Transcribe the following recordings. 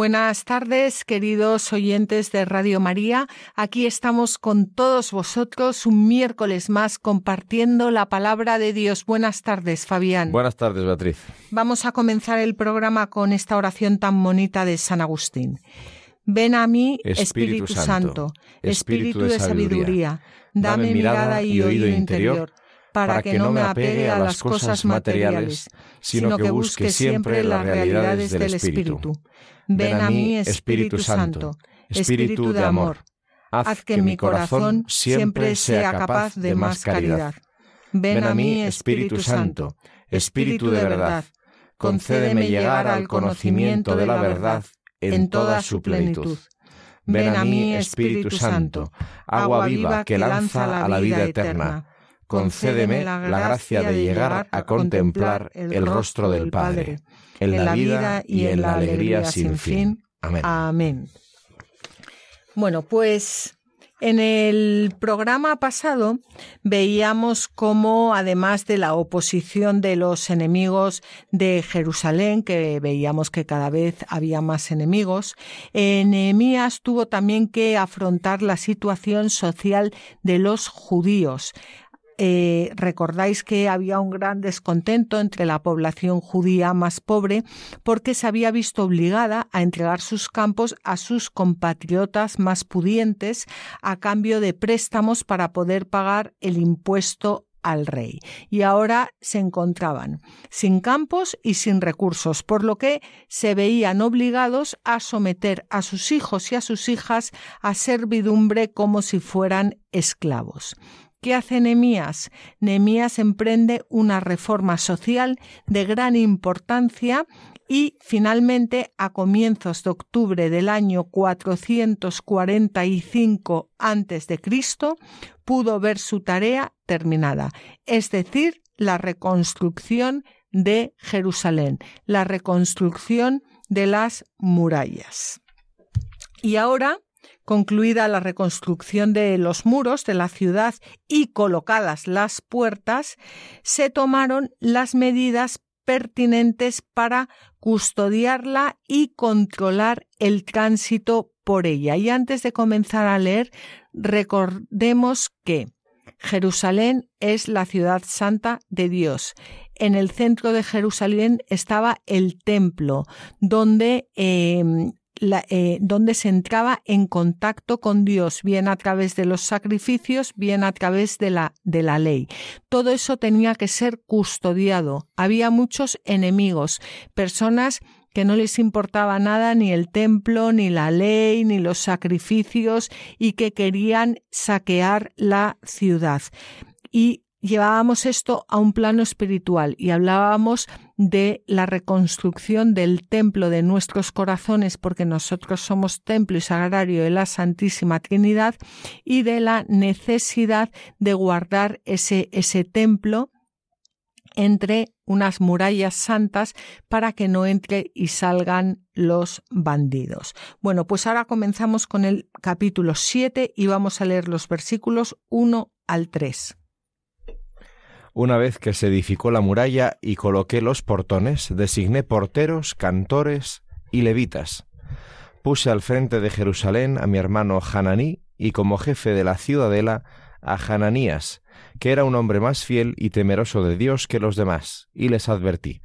Buenas tardes, queridos oyentes de Radio María. Aquí estamos con todos vosotros un miércoles más compartiendo la palabra de Dios. Buenas tardes, Fabián. Buenas tardes, Beatriz. Vamos a comenzar el programa con esta oración tan bonita de San Agustín. Ven a mí, Espíritu, Santo, Espíritu de sabiduría, dame mirada y oído interior para que no me apegue a las cosas materiales, sino que busque siempre las realidades del Espíritu. Ven a mí, Espíritu Santo, Espíritu de amor. Haz que mi corazón siempre sea capaz de más caridad. Ven a mí, Espíritu Santo, Espíritu de verdad. Concédeme llegar al conocimiento de la verdad en toda su plenitud. Ven a mí, Espíritu Santo, agua viva que lanza a la vida eterna. Concédeme la gracia de llegar a contemplar el rostro del Padre en la vida y en la alegría sin fin. Amén. Amén. Bueno, pues en el programa pasado veíamos cómo, además de la oposición de los enemigos de Jerusalén, que veíamos que cada vez había más enemigos, Nehemías tuvo también que afrontar la situación social de los judíos. Eh, recordáis que había un gran descontento entre la población judía más pobre porque se había visto obligada a entregar sus campos a sus compatriotas más pudientes a cambio de préstamos para poder pagar el impuesto al rey. Y ahora se encontraban sin campos y sin recursos, por lo que se veían obligados a someter a sus hijos y a sus hijas a servidumbre como si fueran esclavos. ¿Qué hace Nemías? Nemías emprende una reforma social de gran importancia y finalmente a comienzos de octubre del año 445 a.C. pudo ver su tarea terminada, es decir, la reconstrucción de Jerusalén, la reconstrucción de las murallas. Y ahora Concluida la reconstrucción de los muros de la ciudad y colocadas las puertas, se tomaron las medidas pertinentes para custodiarla y controlar el tránsito por ella. Y antes de comenzar a leer, recordemos que Jerusalén es la ciudad santa de Dios. En el centro de Jerusalén estaba el templo, donde eh, eh, donde se entraba en contacto con Dios, bien a través de los sacrificios, bien a través de la, de la ley. Todo eso tenía que ser custodiado. Había muchos enemigos, personas que no les importaba nada ni el templo, ni la ley, ni los sacrificios y que querían saquear la ciudad. Y llevábamos esto a un plano espiritual y hablábamos de la reconstrucción del templo de nuestros corazones, porque nosotros somos templo y sagrario de la Santísima Trinidad, y de la necesidad de guardar ese, ese templo entre unas murallas santas para que no entre y salgan los bandidos. Bueno, pues ahora comenzamos con el capítulo 7 y vamos a leer los versículos 1 al 3. Una vez que se edificó la muralla y coloqué los portones, designé porteros, cantores y levitas. Puse al frente de Jerusalén a mi hermano Hananí y como jefe de la ciudadela a Hananías, que era un hombre más fiel y temeroso de Dios que los demás, y les advertí,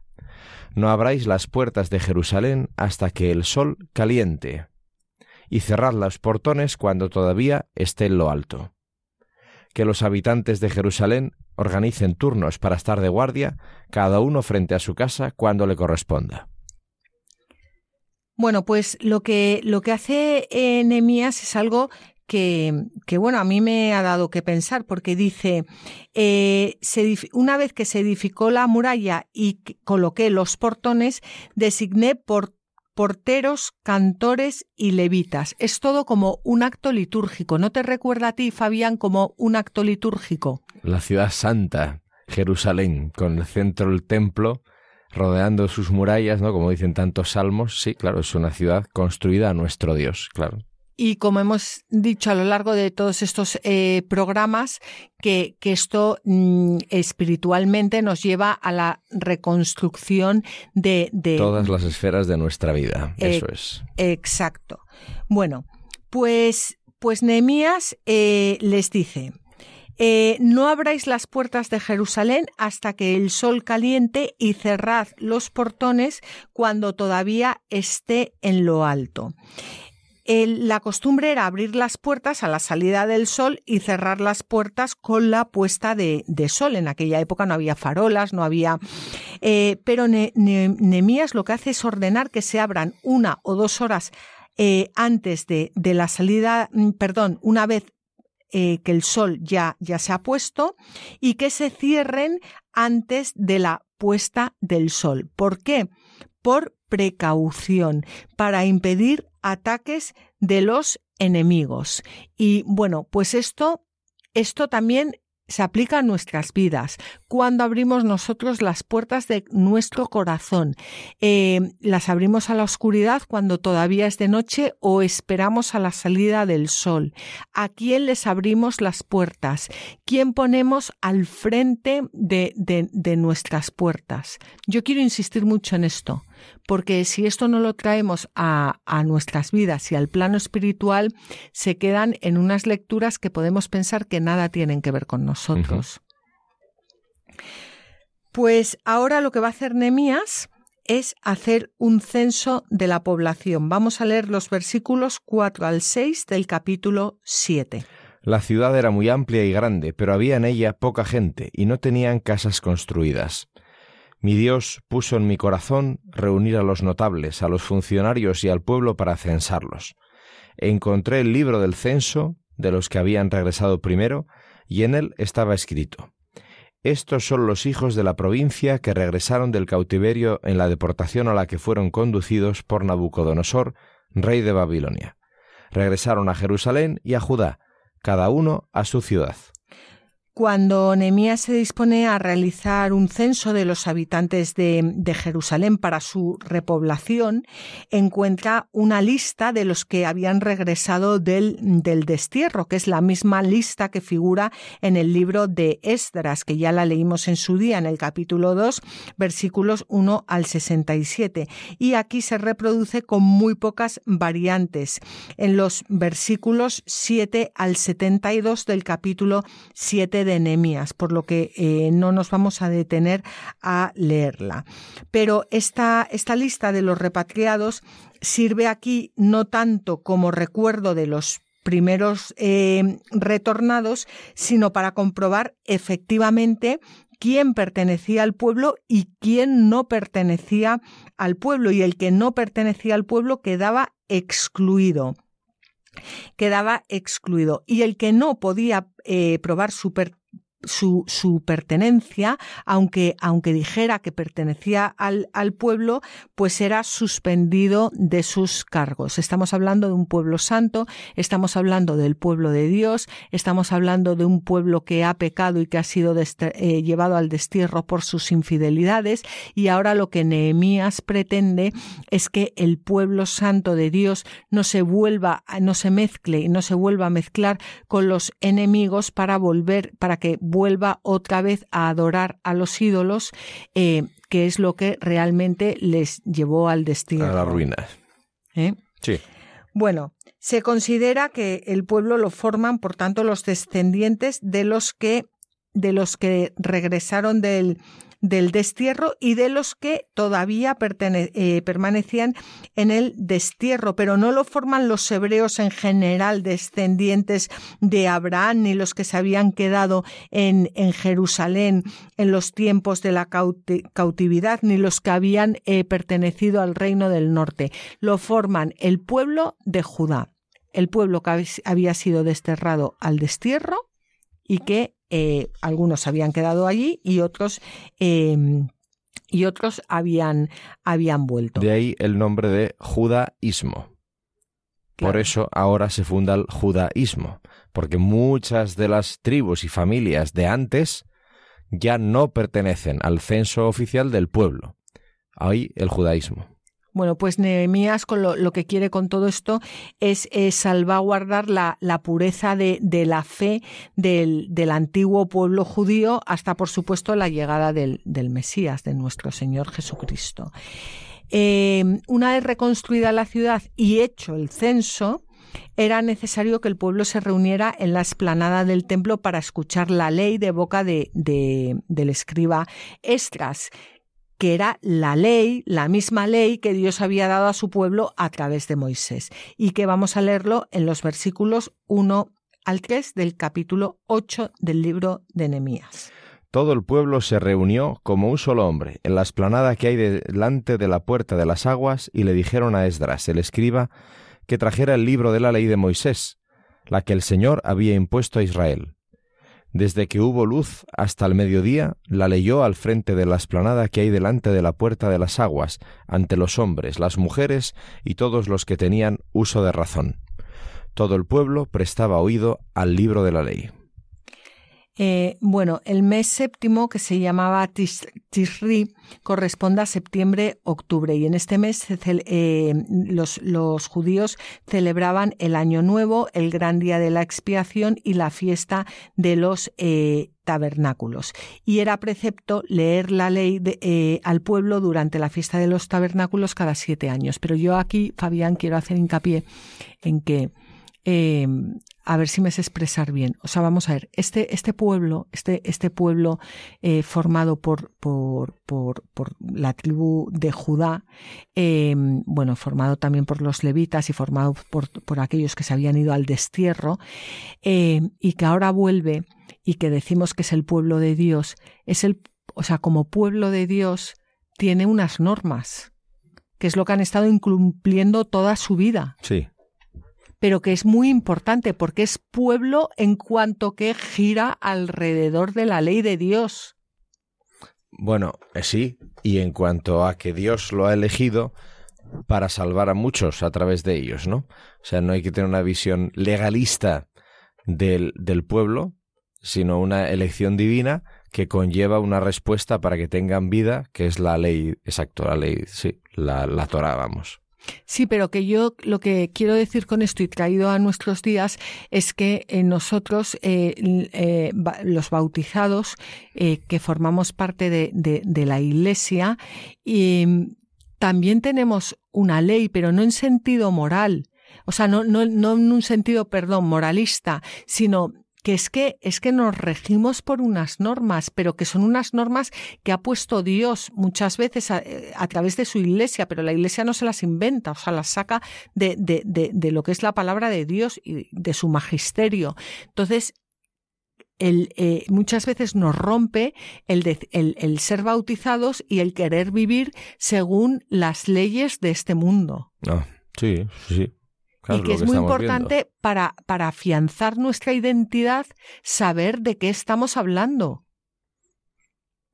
No abráis las puertas de Jerusalén hasta que el sol caliente, y cerrad los portones cuando todavía esté en lo alto. Que los habitantes de Jerusalén organicen turnos para estar de guardia, cada uno frente a su casa cuando le corresponda. Bueno, pues lo que, lo que hace Nehemías es algo que, que, bueno, a mí me ha dado que pensar, porque dice, eh, una vez que se edificó la muralla y coloqué los portones, designé por porteros, cantores y levitas. Es todo como un acto litúrgico. ¿No te recuerda a ti, Fabián, como un acto litúrgico? La ciudad santa, Jerusalén, con el centro del templo, rodeando sus murallas, ¿no? Como dicen tantos salmos. Sí, claro, es una ciudad construida a nuestro Dios, claro. Y como hemos dicho a lo largo de todos estos eh, programas, que, que esto mm, espiritualmente nos lleva a la reconstrucción de, de todas las esferas de nuestra vida. Eso es. Exacto. Bueno, pues, pues Nehemías eh, les dice. Eh, no abráis las puertas de Jerusalén hasta que el sol caliente y cerrad los portones cuando todavía esté en lo alto la costumbre era abrir las puertas a la salida del sol y cerrar las puertas con la puesta de, sol. En aquella época no había farolas, no había... Eh, pero Nemías lo que hace es ordenar que se abran una o dos horas eh, antes de, la salida, mm, perdón, una vez eh, que el sol ya, ya se ha puesto y que se cierren antes de la puesta del sol. ¿Por qué? Por precaución, para impedir ataques de los enemigos. Y bueno, pues esto, esto también se aplica a nuestras vidas. Cuando abrimos nosotros las puertas de nuestro corazón, eh, las abrimos a la oscuridad cuando todavía es de noche o esperamos a la salida del sol. ¿A quién les abrimos las puertas? ¿Quién ponemos al frente de, de, de nuestras puertas? Yo quiero insistir mucho en esto porque si esto no lo traemos a, nuestras vidas y al plano espiritual, se quedan en unas lecturas que podemos pensar que nada tienen que ver con nosotros. Pues ahora lo que va a hacer Nemías es hacer un censo de la población. Vamos a leer los versículos 4 al 6 del capítulo 7. La ciudad era muy amplia y grande, pero había en ella poca gente y no tenían casas construidas. Mi Dios puso en mi corazón reunir a los notables, a los funcionarios y al pueblo para censarlos. Encontré el libro del censo de los que habían regresado primero, y en él estaba escrito Estos son los hijos de la provincia que regresaron del cautiverio en la deportación a la que fueron conducidos por Nabucodonosor, rey de Babilonia. Regresaron a Jerusalén y a Judá, cada uno a su ciudad. Cuando Nehemías se dispone a realizar un censo de los habitantes de, Jerusalén para su repoblación, encuentra una lista de los que habían regresado del, destierro, que es la misma lista que figura en el libro de Esdras, que ya la leímos en su día, en el capítulo 2, versículos 1 al 67. Y aquí se reproduce con muy pocas variantes, en los versículos 7 al 72 del capítulo 7 de Nehemías, por lo que eh, no nos vamos a detener a leerla. Pero esta, esta lista de los repatriados sirve aquí no tanto como recuerdo de los primeros eh, retornados, sino para comprobar efectivamente quién pertenecía al pueblo y quién no pertenecía al pueblo, y el que no pertenecía al pueblo quedaba excluido quedaba excluido. Y el que no podía eh, probar su, su, su, pertenencia, aunque, aunque dijera que pertenecía al, al, pueblo, pues era suspendido de sus cargos. Estamos hablando de un pueblo santo, estamos hablando del pueblo de Dios, estamos hablando de un pueblo que ha pecado y que ha sido eh, llevado al destierro por sus infidelidades, y ahora lo que Nehemías pretende es que el pueblo santo de Dios no se vuelva, no se mezcle y no se vuelva a mezclar con los enemigos para volver, para que vuelva otra vez a adorar a los ídolos, eh, que es lo que realmente les llevó al destino. A la ruina. ¿Eh? Sí. Bueno, se considera que el pueblo lo forman, por tanto, los descendientes de los que de los que regresaron del, del destierro y de los que todavía eh, permanecían en el destierro, pero no lo forman los hebreos en general descendientes de Abraham ni los que se habían quedado en, Jerusalén en los tiempos de la cautividad ni los que habían eh, pertenecido al reino del norte. Lo forman el pueblo de Judá, el pueblo que había sido desterrado al destierro y que eh, algunos habían quedado allí y otros em, y otros habían, habían vuelto. De ahí el nombre de judaísmo. Por eso ahora se funda el judaísmo, porque muchas de las tribus y familias de antes ya no pertenecen al censo oficial del pueblo. Ahí el judaísmo. Bueno, pues Nehemías con lo, que quiere con todo esto es, salvaguardar la, pureza de, la fe del, antiguo pueblo judío hasta, por supuesto, la llegada del, Mesías, de nuestro Señor Jesucristo. Eh, una vez reconstruida la ciudad y hecho el censo, era necesario que el pueblo se reuniera en la esplanada del templo para escuchar la ley de boca de, del escriba Estras, que era la ley, la misma ley que Dios había dado a su pueblo a través de Moisés, y que vamos a leerlo en los versículos 1 al 3 del capítulo 8 del libro de Nehemías. Todo el pueblo se reunió como un solo hombre en la esplanada que hay delante de la puerta de las aguas y le dijeron a Esdras, el escriba, que trajera el libro de la ley de Moisés, la que el Señor había impuesto a Israel. Desde que hubo luz hasta el mediodía, la leyó al frente de la esplanada que hay delante de la puerta de las aguas, ante los hombres, las mujeres y todos los que tenían uso de razón. Todo el pueblo prestaba oído al libro de la ley. Eh, bueno, el mes séptimo, que se llamaba Tishri, corresponde a septiembre-octubre y en este mes eh, los, judíos celebraban el Año Nuevo, el gran día de la expiación y la fiesta de los eh, tabernáculos. Y era precepto leer la ley al pueblo durante la fiesta de los tabernáculos cada siete años. Pero yo aquí, Fabián, quiero hacer hincapié en que a ver si me sé expresar bien. O sea, vamos a ver, este, este pueblo, este, este pueblo eh, formado por, por, por, por, la tribu de Judá, em, bueno, formado también por los levitas y formado por, por aquellos que se habían ido al destierro, em, y que ahora vuelve y que decimos que es el pueblo de Dios, es el, o sea, como pueblo de Dios tiene unas normas, que es lo que han estado incumpliendo toda su vida. Sí pero que es muy importante porque es pueblo en cuanto que gira alrededor de la ley de Dios. Bueno, eh, sí, y en cuanto a que Dios lo ha elegido para salvar a muchos a través de ellos, ¿no? O sea, no hay que tener una visión legalista del, del pueblo, sino una elección divina que conlleva una respuesta para que tengan vida, que es la ley, exacto, la ley, sí, la, la Torah, vamos. Sí, pero que yo lo que quiero decir con esto y traído a nuestros días es que eh, nosotros, eh, eh, los bautizados, que formamos parte de, de la Iglesia, mm, también tenemos una ley, pero no en sentido moral. O sea, no, no, no en un sentido, perdón, moralista, sino que es que es que nos regimos por unas normas, pero que son unas normas que ha puesto Dios muchas veces a, través de su iglesia, pero la iglesia no se las inventa, o sea, las saca de, de, de, lo que es la palabra de Dios y de su magisterio. Entonces, el, eh, muchas veces nos rompe el, el, el, ser bautizados y el querer vivir según las leyes de este mundo. Ah, sí, sí y que, es muy importante para, para afianzar nuestra identidad saber de qué estamos hablando.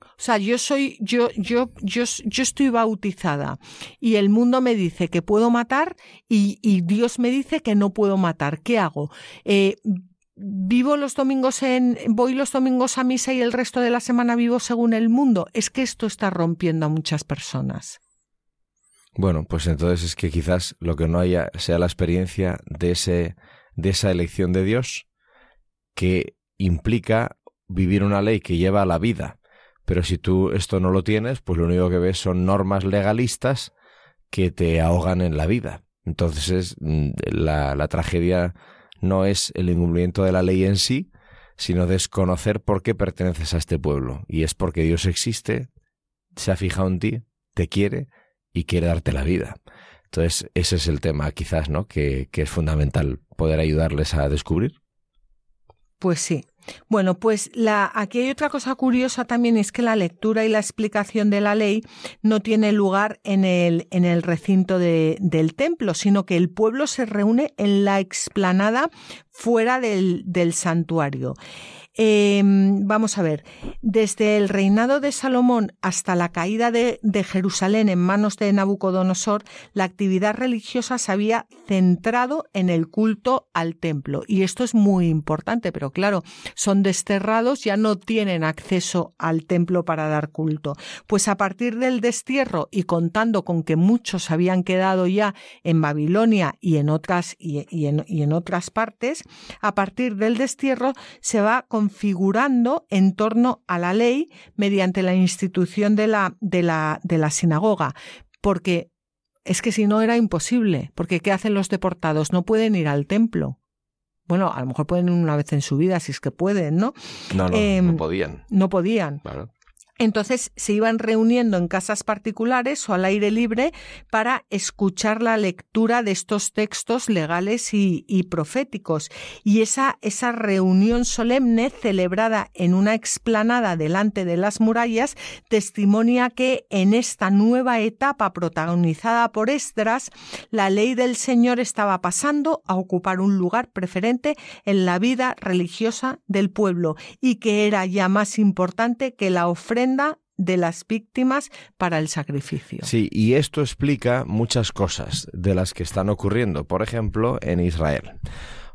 O sea, yo soy, yo, yo, yo, yo estoy bautizada y el mundo me dice que puedo matar y, y Dios me dice que no puedo matar. ¿Qué hago? Eh, vivo los domingos en, voy los domingos a misa y el resto de la semana vivo según el mundo. Es que esto está rompiendo a muchas personas. Bueno, pues entonces es que quizás lo que no haya sea la experiencia de ese de esa elección de Dios que implica vivir una ley que lleva a la vida. Pero si tú esto no lo tienes, pues lo único que ves son normas legalistas que te ahogan en la vida. Entonces es, mm, la, la tragedia no es el incumplimiento de la ley en sí, sino desconocer por qué perteneces a este pueblo. Y es porque Dios existe, se ha fijado en ti, te quiere y quiere darte la vida. Entonces, ese es el tema quizás, ¿no? Que, que es fundamental poder ayudarles a descubrir. Pues sí. Bueno, pues la, aquí hay otra cosa curiosa también, es que la lectura y la explicación de la ley no tiene lugar en el, en el recinto de, del templo, sino que el pueblo se reúne en la explanada fuera del, del santuario. Em, vamos a ver, desde el reinado de Salomón hasta la caída de, Jerusalén en manos de Nabucodonosor, la actividad religiosa se había centrado en el culto al templo. Y esto es muy importante, pero claro, son desterrados, ya no tienen acceso al templo para dar culto. Pues a partir del destierro y contando con que muchos habían quedado ya en Babilonia y en otras, y, en, otras partes, a partir del destierro se va configurando en torno a la ley mediante la institución de la, de la, de la sinagoga. Porque es que si no era imposible, porque ¿qué hacen los deportados? No pueden ir al templo. Bueno, a lo mejor pueden ir una vez en su vida, si es que pueden, ¿no? No, no, no em, podían. No podían. Claro. Entonces se iban reuniendo en casas particulares o al aire libre para escuchar la lectura de estos textos legales y, proféticos. Y esa, esa reunión solemne celebrada en una explanada delante de las murallas testimonia que en esta nueva etapa protagonizada por Esdras, la ley del Señor estaba pasando a ocupar un lugar preferente en la vida religiosa del pueblo y que era ya más importante que la ofrenda de las víctimas para el sacrificio. Sí, y esto explica muchas cosas de las que están ocurriendo, por ejemplo, en Israel.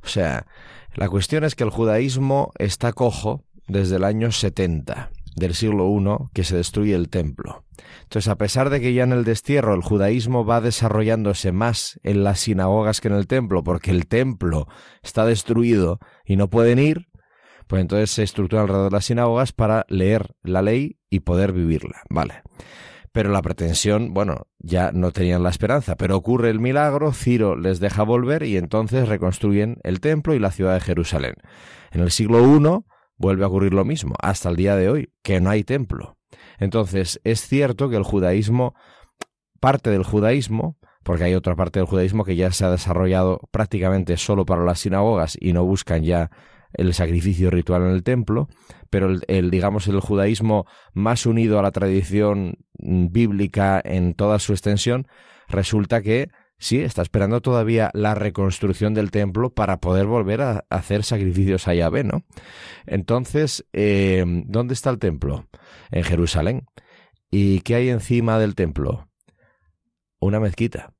O sea, la cuestión es que el judaísmo está cojo desde el año 70 del siglo I que se destruye el templo. Entonces, a pesar de que ya en el destierro el judaísmo va desarrollándose más en las sinagogas que en el templo, porque el templo está destruido y no pueden ir, pues entonces se estructura alrededor de las sinagogas para leer la ley y poder vivirla. Vale. Pero la pretensión, bueno, ya no tenían la esperanza, pero ocurre el milagro, Ciro les deja volver y entonces reconstruyen el templo y la ciudad de Jerusalén. En el siglo I vuelve a ocurrir lo mismo, hasta el día de hoy, que no hay templo. Entonces, es cierto que el judaísmo, parte del judaísmo, porque hay otra parte del judaísmo que ya se ha desarrollado prácticamente solo para las sinagogas y no buscan ya el sacrificio ritual en el templo, pero el, digamos el judaísmo más unido a la tradición mm, bíblica en toda su extensión, resulta que sí, está esperando todavía la reconstrucción del templo para poder volver a hacer sacrificios a Yahvé, ¿no? Entonces, eh, ¿dónde está el templo? En Jerusalén. ¿Y qué hay encima del templo? Una mezquita.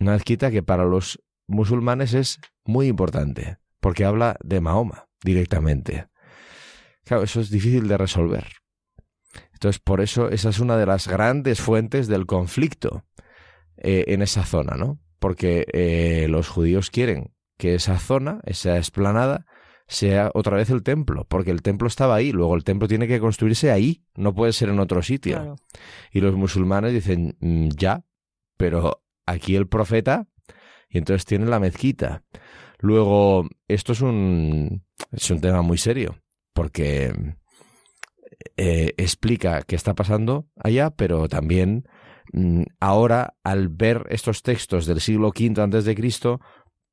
Una mezquita que para los musulmanes es muy importante porque habla de Mahoma directamente. Claro, eso es difícil de resolver. Entonces, por eso esa es una de las grandes fuentes del conflicto eh, en esa zona, ¿no? Porque eh, los judíos quieren que esa zona, esa esplanada, sea otra vez el templo, porque el templo estaba ahí, luego el templo tiene que construirse ahí, no puede ser en otro sitio. Y los musulmanes dicen, mm, ya, pero aquí el profeta, y entonces tiene la mezquita. Luego, esto es un, es un tema muy serio, porque eh, explica qué está pasando allá, pero también mm, ahora, al ver estos textos del siglo V antes de Cristo,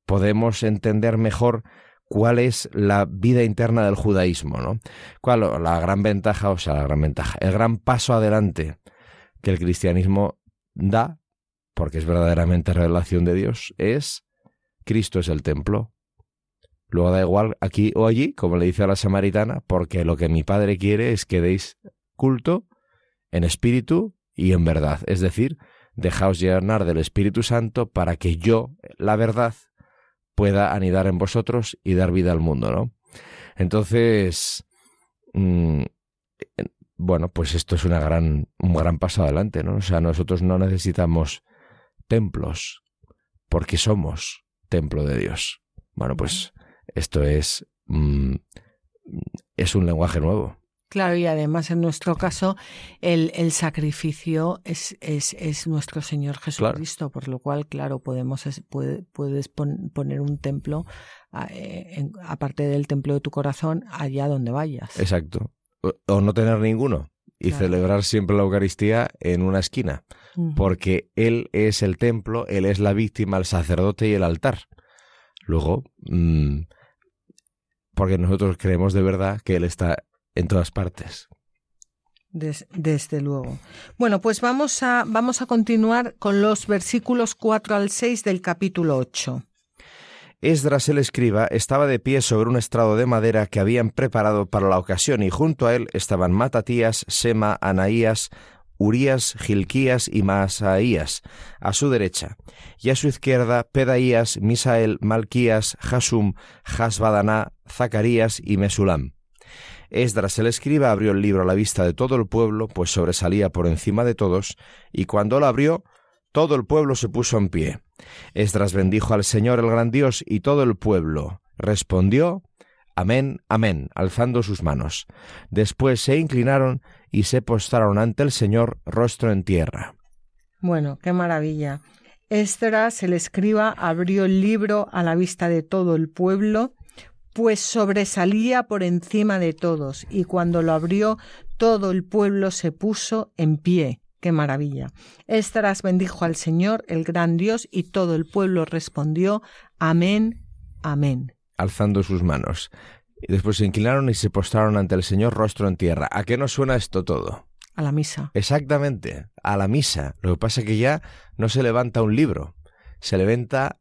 podemos entender mejor cuál es la vida interna del judaísmo, ¿no? ¿Cuál la gran ventaja, o sea, la gran ventaja, el gran paso adelante que el cristianismo da, porque es verdaderamente revelación de Dios, es Cristo es el templo. Luego da igual aquí o allí, como le dice a la samaritana, porque lo que mi Padre quiere es que deis culto en espíritu y en verdad. Es decir, dejaos llenar del Espíritu Santo para que yo, la verdad, pueda anidar en vosotros y dar vida al mundo, ¿no? Entonces, mm, bueno, pues esto es una gran, un gran paso adelante, ¿no? O sea, nosotros no necesitamos templos, porque somos templo de Dios. Bueno, pues esto es, mm, es un lenguaje nuevo. Claro, y además en nuestro caso el, el sacrificio es, es, es, nuestro Señor Jesucristo, por lo cual, claro, podemos puedes poner un templo, eh, aparte del templo de tu corazón, allá donde vayas. Exacto. O, no tener ninguno y celebrar siempre la Eucaristía en una esquina, porque Él es el templo, Él es la víctima, el sacerdote y el altar. Luego, mm, porque nosotros creemos de verdad que Él está en todas partes. desde luego. Bueno, pues vamos a, vamos a continuar con los versículos 4 al 6 del capítulo 8. Esdras el escriba estaba de pie sobre un estrado de madera que habían preparado para la ocasión y junto a él estaban Matatías, Sema, Anaías, Urías, Gilquías y Maasaías, a su derecha, y a su izquierda Pedaías, Misael, Malquías, Hasum, Hasbadaná, Zacarías y Mesulam. Esdras el escriba abrió el libro a la vista de todo el pueblo, pues sobresalía por encima de todos, y cuando lo abrió, todo el pueblo se puso en pie. Esdras bendijo al Señor el gran Dios y todo el pueblo respondió Amén, amén, alzando sus manos. Después se inclinaron y se postraron ante el Señor rostro en tierra. Bueno, qué maravilla. Esdras, el escriba, abrió el libro a la vista de todo el pueblo, pues sobresalía por encima de todos, y cuando lo abrió, todo el pueblo se puso en pie. ¡Qué maravilla! Esdras bendijo al Señor, el gran Dios, y todo el pueblo respondió Amén, amén. Alzando sus manos. Y después se inclinaron y se postraron ante el Señor rostro en tierra. ¿A qué nos suena esto todo? A la misa. Exactamente, a la misa. Lo que pasa es que ya no se levanta un libro, se levanta,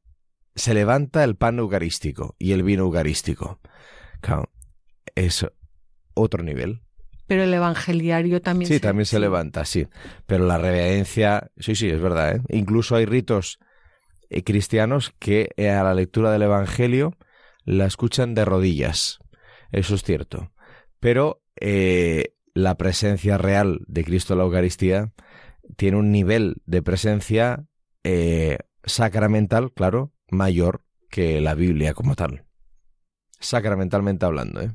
se levanta el pan eucarístico y el vino eucarístico. Claro, es otro nivel. Pero el evangeliario también. Sí, también se levanta, sí. Pero la reverencia, sí, sí, es verdad. ¿eh? Incluso hay ritos eh, cristianos que eh, a la lectura del Evangelio la escuchan de rodillas. Eso es cierto. Pero eh, la presencia real de Cristo en la Eucaristía tiene un nivel de presencia sacramental, claro, mayor que la Biblia como tal. Sacramentalmente hablando, ¿eh?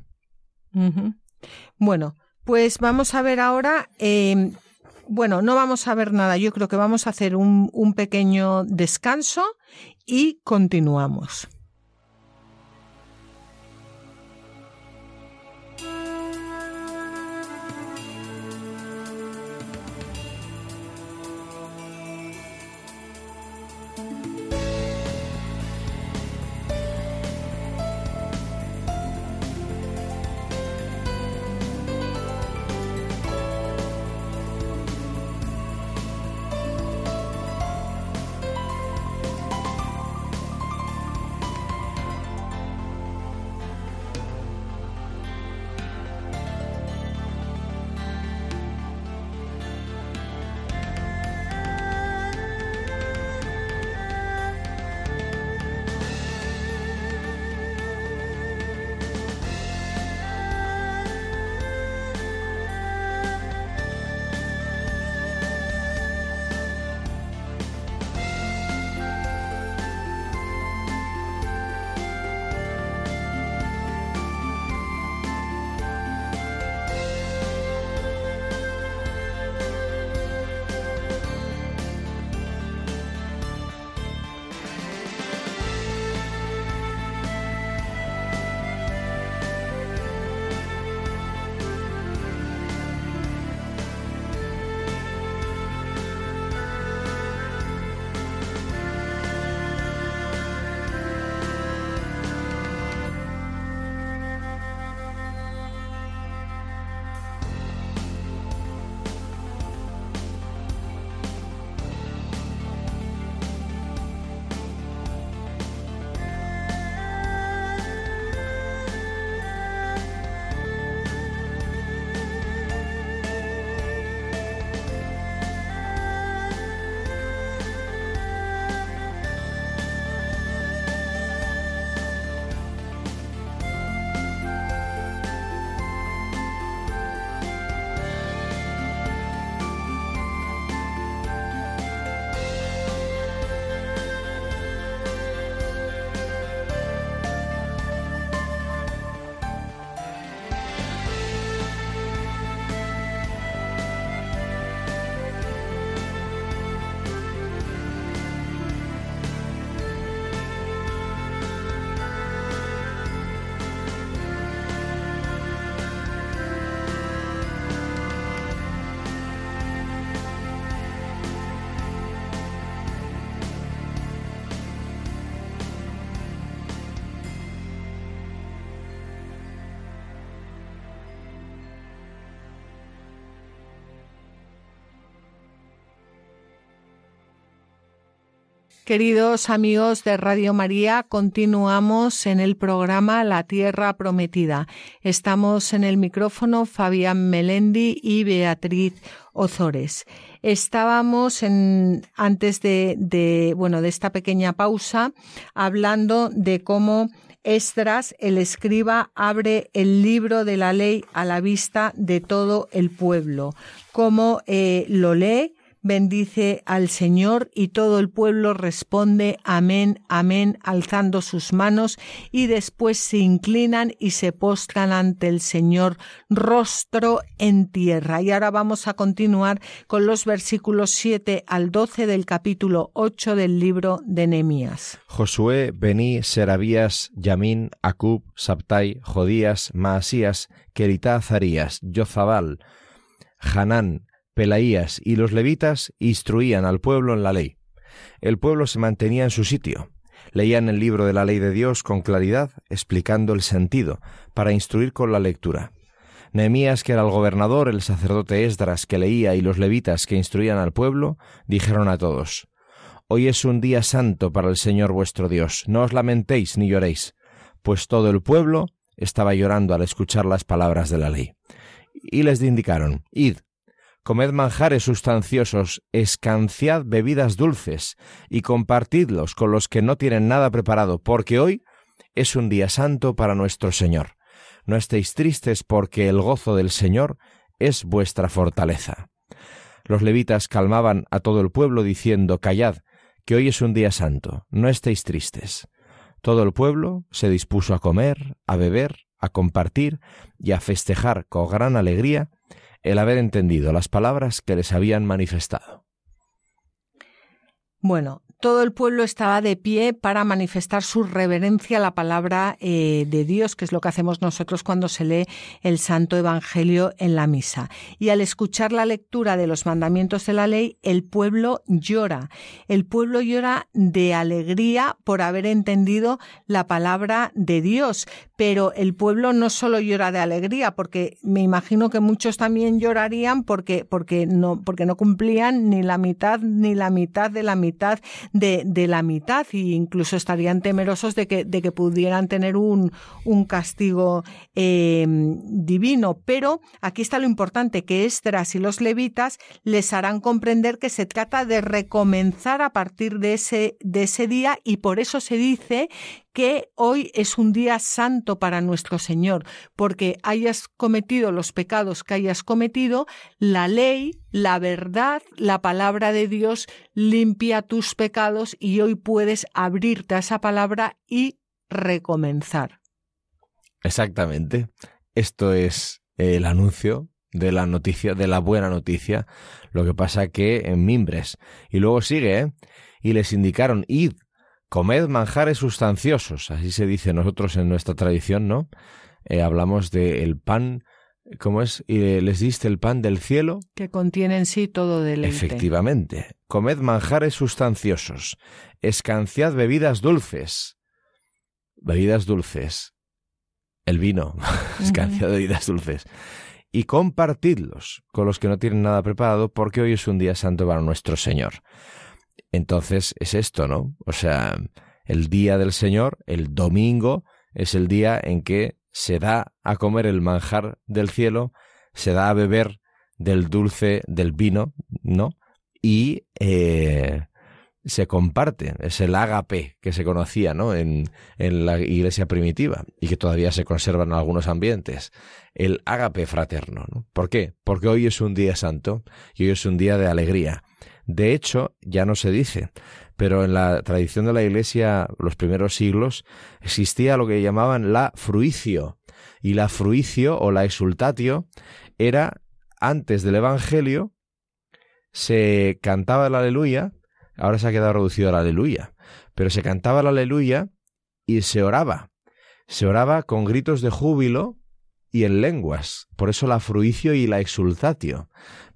Bueno, pues vamos a ver ahora, em, bueno, no vamos a ver nada, yo creo que vamos a hacer un, un pequeño descanso y continuamos. Queridos amigos de Radio María, continuamos en el programa La Tierra Prometida. Estamos en el micrófono Fabián Melendi y Beatriz Ozores. Estábamos en, antes de, de, bueno, de esta pequeña pausa hablando de cómo Esdras, el escriba, abre el libro de la ley a la vista de todo el pueblo, cómo eh, lo lee, bendice al Señor y todo el pueblo responde amén, amén, alzando sus manos y después se inclinan y se postran ante el Señor rostro en tierra. Y ahora vamos a continuar con los versículos 7 al 12 del capítulo 8 del libro de Nehemías. Josué, Bení, Serabías, Yamín, Acub, Sabtai, Jodías, Maasías, Keritá, Zarías, Yozabal, Hanán, Pelaías y los levitas instruían al pueblo en la ley. El pueblo se mantenía en su sitio. Leían el libro de la ley de Dios con claridad, explicando el sentido, para instruir con la lectura. Nehemías, que era el gobernador, el sacerdote Esdras, que leía, y los levitas, que instruían al pueblo, dijeron a todos, Hoy es un día santo para el Señor vuestro Dios, no os lamentéis ni lloréis, pues todo el pueblo estaba llorando al escuchar las palabras de la ley. Y les indicaron, Id, comed manjares sustanciosos, escanciad bebidas dulces, y compartidlos con los que no tienen nada preparado, porque hoy es un día santo para nuestro Señor. No estéis tristes porque el gozo del Señor es vuestra fortaleza. Los levitas calmaban a todo el pueblo diciendo, Callad, que hoy es un día santo, no estéis tristes. Todo el pueblo se dispuso a comer, a beber, a compartir y a festejar con gran alegría el haber entendido las palabras que les habían manifestado. Bueno, todo el pueblo estaba de pie para manifestar su reverencia a la palabra eh, de Dios, que es lo que hacemos nosotros cuando se lee el Santo Evangelio en la misa. Y al escuchar la lectura de los mandamientos de la ley, el pueblo llora. El pueblo llora de alegría por haber entendido la palabra de Dios. Pero el pueblo no solo llora de alegría, porque me imagino que muchos también llorarían porque, porque, no, porque no cumplían ni la mitad ni la mitad de la mitad de, la mitad e incluso estarían temerosos de que, de que pudieran tener un, un castigo eh, divino. Pero aquí está lo importante, que Esdras y los levitas les harán comprender que se trata de recomenzar a partir de ese, de ese día y por eso se dice que hoy es un día santo para nuestro Señor, porque hayas cometido los pecados que hayas cometido, la ley, la verdad, la palabra de Dios limpia tus pecados y hoy puedes abrirte a esa palabra y recomenzar. Exactamente. Esto es el anuncio de la noticia, de la buena noticia. Lo que pasa que en mimbres. Y luego sigue, ¿eh? Y les indicaron, id comed manjares sustanciosos, así se dice nosotros en nuestra tradición, ¿no? Eh, hablamos del el pan, ¿cómo es? Y les diste el pan del cielo. Que contiene en sí todo deleite. Efectivamente. Comed manjares sustanciosos, escanciad bebidas dulces. Bebidas dulces. El vino, escanciad bebidas dulces. Y compartidlos con los que no tienen nada preparado, porque hoy es un día santo para nuestro Señor. Entonces es esto, ¿no? O sea, el día del Señor, el domingo, es el día en que se da a comer el manjar del cielo, se da a beber del dulce del vino, ¿no? Y eh, se comparte, es el ágape que se conocía, ¿no? En, en la iglesia primitiva y que todavía se conserva en algunos ambientes, el ágape fraterno, ¿no? ¿Por qué? Porque hoy es un día santo y hoy es un día de alegría de hecho, ya no se dice, pero en la tradición de la Iglesia, los primeros siglos, existía lo que llamaban la fruicio. Y la fruicio o la exultatio era antes del Evangelio, se cantaba el aleluya, ahora se ha quedado reducido al aleluya, pero se cantaba el aleluya y se oraba. Se oraba con gritos de júbilo y en lenguas. Por eso la fruicio y la exultatio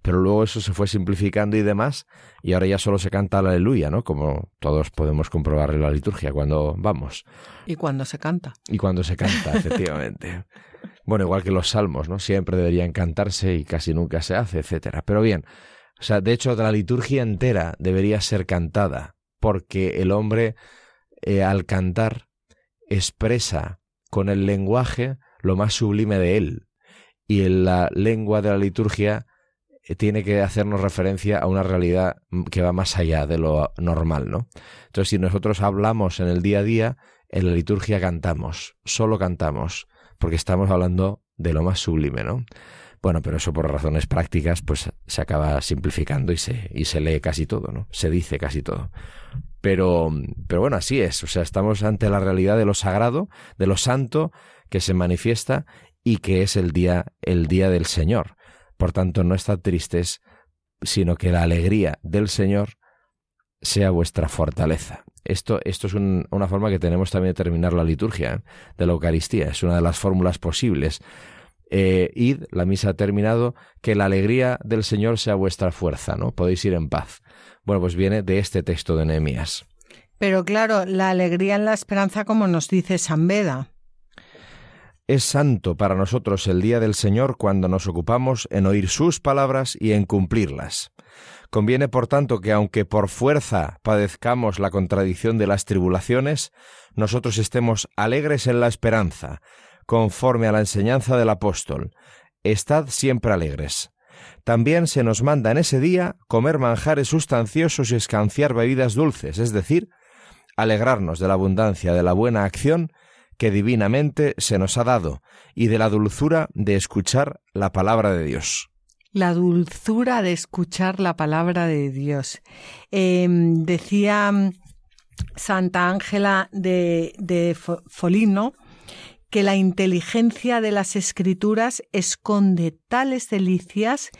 pero luego eso se fue simplificando y demás, y ahora ya solo se canta la aleluya, ¿no? Como todos podemos comprobar en la liturgia cuando vamos. Y cuando se canta. Y cuando se canta, efectivamente. bueno, igual que los salmos, ¿no? Siempre deberían cantarse y casi nunca se hace, etcétera. Pero bien, o sea, de hecho, la liturgia entera debería ser cantada porque el hombre eh, al cantar expresa con el lenguaje lo más sublime de él. Y en la lengua de la liturgia tiene que hacernos referencia a una realidad que va más allá de lo normal, ¿no? Entonces, si nosotros hablamos en el día a día, en la liturgia cantamos, solo cantamos, porque estamos hablando de lo más sublime, ¿no? Bueno, pero eso por razones prácticas, pues se acaba simplificando y se, y se lee casi todo, ¿no? Se dice casi todo. Pero, pero bueno, así es. O sea, estamos ante la realidad de lo sagrado, de lo santo que se manifiesta y que es el día, el día del Señor. Por tanto, no estad tristes, sino que la alegría del Señor sea vuestra fortaleza. Esto, esto es una forma que tenemos también de terminar la liturgia ¿eh? de la Eucaristía. Es una de las fórmulas posibles. Eh, id, la misa ha terminado, que la alegría del Señor sea vuestra fuerza, ¿no? Podéis ir en paz. Bueno, pues viene de este texto de Nehemías. Pero claro, la alegría en la esperanza, como nos dice San Beda. Es santo para nosotros el día del Señor cuando nos ocupamos en oír sus palabras y en cumplirlas. Conviene, por tanto, que aunque por fuerza padezcamos la contradicción de las tribulaciones, nosotros estemos alegres en la esperanza, conforme a la enseñanza del apóstol. Estad siempre alegres. También se nos manda en ese día comer manjares sustanciosos y escanciar bebidas dulces, es decir, alegrarnos de la abundancia de la buena acción que divinamente se nos ha dado y de la dulzura de escuchar la palabra de Dios. La dulzura de escuchar la palabra de Dios. Em, decía mm, Santa Ángela de, de Folino que la inteligencia de las escrituras esconde tales delicias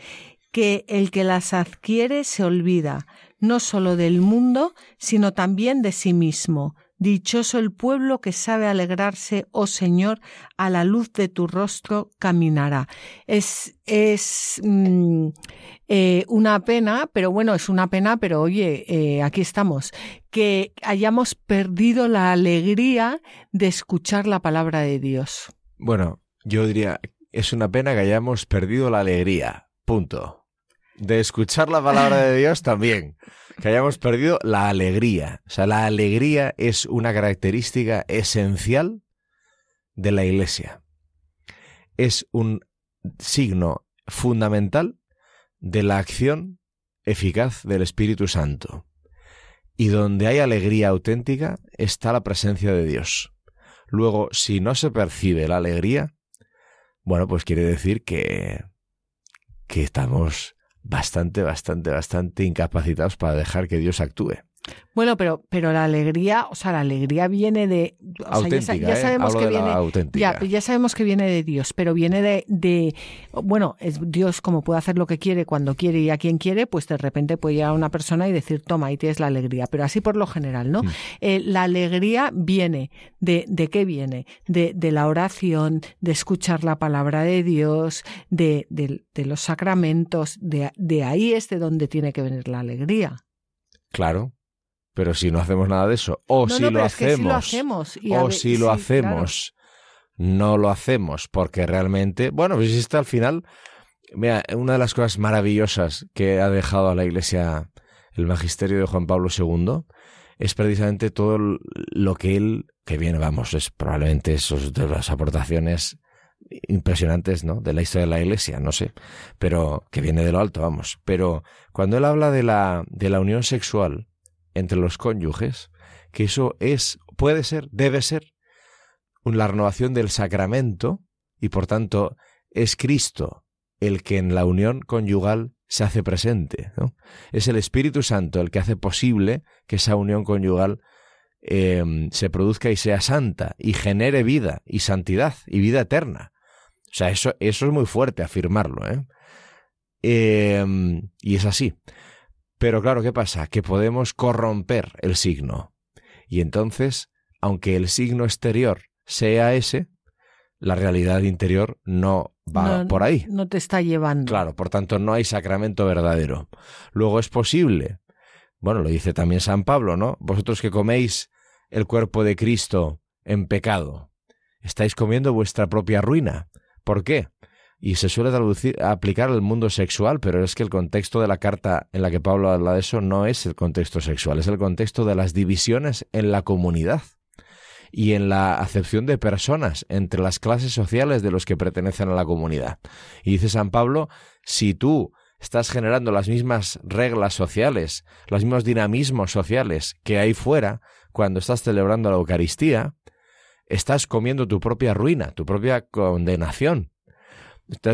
que el que las adquiere se olvida, no sólo del mundo, sino también de sí mismo, Dichoso el pueblo que sabe alegrarse, oh Señor, a la luz de tu rostro caminará. Es, es mm, eh, una pena, pero bueno, es una pena, pero oye, eh, aquí estamos, que hayamos perdido la alegría de escuchar la palabra de Dios. Bueno, yo diría, es una pena que hayamos perdido la alegría. Punto. De escuchar la palabra de Dios también que hayamos perdido la alegría. O sea, la alegría es una característica esencial de la Iglesia. Es un signo fundamental de la acción eficaz del Espíritu Santo. Y donde hay alegría auténtica está la presencia de Dios. Luego, si no se percibe la alegría, bueno, pues quiere decir que, que estamos bastante, bastante, bastante incapacitados para dejar que Dios actúe. Bueno, pero, pero la alegría, o sea, la alegría viene de. auténtica, ya, sabemos que viene. Ya, ya, sabemos que viene de Dios, pero viene de, de. Bueno, es Dios como puede hacer lo que quiere, cuando quiere y a quien quiere, pues de repente puede llegar a una persona y decir, toma, ahí tienes la alegría. Pero así por lo general, ¿no? Mm. Eh, la alegría viene. ¿De, de qué viene? De, de la oración, de escuchar la palabra de Dios, de, de, de los sacramentos. De, de ahí es de donde tiene que venir la alegría. Claro, pero si no hacemos nada de eso, o si, lo hacemos, o si lo hacemos, no lo hacemos, porque realmente, bueno, pues está al final, mira, una de las cosas maravillosas que ha dejado a la Iglesia el magisterio de Juan Pablo II es precisamente todo lo que él, que viene, vamos, es probablemente esos de las aportaciones impresionantes, ¿no? De la historia de la Iglesia, no sé, pero que viene de lo alto, vamos. Pero cuando él habla de la, de la unión sexual, entre los cónyuges, que eso es, puede ser, debe ser, la renovación del sacramento y por tanto es Cristo el que en la unión conyugal se hace presente. Es el Espíritu Santo el que hace posible que esa unión conyugal em, se produzca y sea santa y genere vida y santidad y vida eterna. O sea, eso, eso es muy fuerte afirmarlo. ¿eh? Em, y es así. Pero claro, ¿qué pasa? Que podemos corromper el signo. Y entonces, aunque el signo exterior sea ese, la realidad interior no va por ahí. No te está llevando. Claro, por tanto no hay sacramento verdadero. Luego es posible, bueno, lo dice también San Pablo, ¿no? Vosotros que coméis el cuerpo de Cristo en pecado, estáis comiendo vuestra propia ruina. ¿Por qué? Y se suele traducir, aplicar al mundo sexual, pero es que el contexto de la carta en la que Pablo habla de eso no es el contexto sexual, es el contexto de las divisiones en la comunidad y en la acepción de personas entre las clases sociales de los que pertenecen a la comunidad. Y dice San Pablo, si tú estás generando las mismas reglas sociales, los mismos dinamismos sociales que hay fuera cuando estás celebrando la Eucaristía, estás comiendo tu propia ruina, tu propia condenación.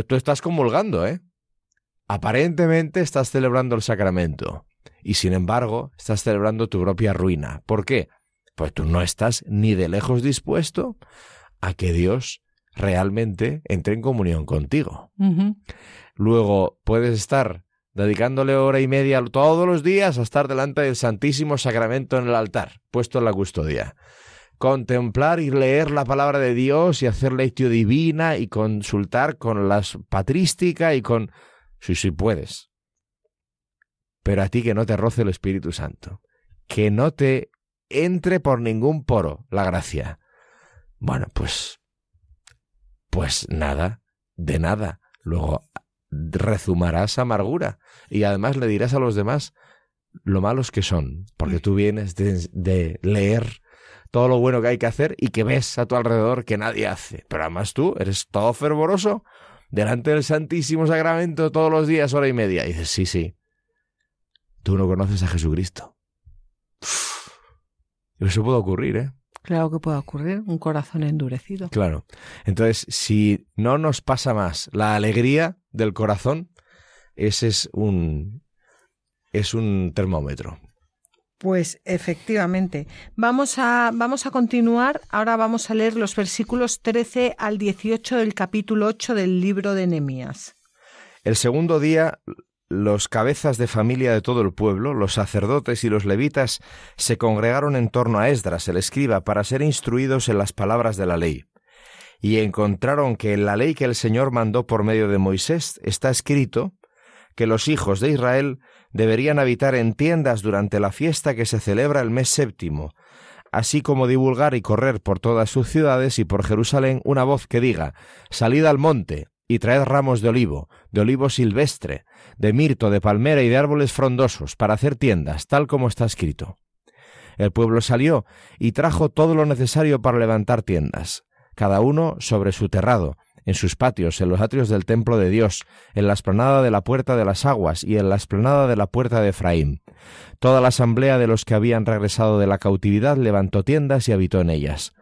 Tú estás comulgando, ¿eh? Aparentemente estás celebrando el sacramento y sin embargo estás celebrando tu propia ruina. ¿Por qué? Pues tú no estás ni de lejos dispuesto a que Dios realmente entre en comunión contigo. Luego puedes estar dedicándole hora y media todos los días a estar delante del Santísimo Sacramento en el altar, puesto en la custodia. Contemplar y leer la palabra de Dios y hacer lectio divina y consultar con la patrística y con... Sí, sí puedes. Pero a ti que no te roce el Espíritu Santo, que no te entre por ningún poro la gracia. Bueno, pues... Pues nada, de nada. Luego rezumarás amargura y además le dirás a los demás lo malos que son, porque tú vienes de, leer todo lo bueno que hay que hacer y que ves a tu alrededor que nadie hace. Pero además tú eres todo fervoroso delante del Santísimo Sacramento todos los días, hora y media. Y dices, sí, sí, tú no conoces a Jesucristo. Eso puede ocurrir, ¿eh? Claro que puede ocurrir, un corazón endurecido. Claro. Entonces, si no nos pasa más la alegría del corazón, ese es un es un termómetro. Pues efectivamente. Vamos a, vamos a continuar. Ahora vamos a leer los versículos 13 al 18 del capítulo 8 del libro de Nehemías. El segundo día los cabezas de familia de todo el pueblo, los sacerdotes y los levitas, se congregaron en torno a Esdras, el escriba, para ser instruidos en las palabras de la ley. Y encontraron que en la ley que el Señor mandó por medio de Moisés está escrito que los hijos de Israel deberían habitar en tiendas durante la fiesta que se celebra el mes séptimo, así como divulgar y correr por todas sus ciudades y por Jerusalén una voz que diga Salid al monte, y traed ramos de olivo, de olivo silvestre, de mirto, de palmera y de árboles frondosos, para hacer tiendas, tal como está escrito. El pueblo salió y trajo todo lo necesario para levantar tiendas, cada uno sobre su terrado, en sus patios, en los atrios del templo de Dios, en la esplanada de la puerta de las aguas y en la esplanada de la puerta de Efraín. Toda la asamblea de los que habían regresado de la cautividad levantó tiendas y habitó en ellas.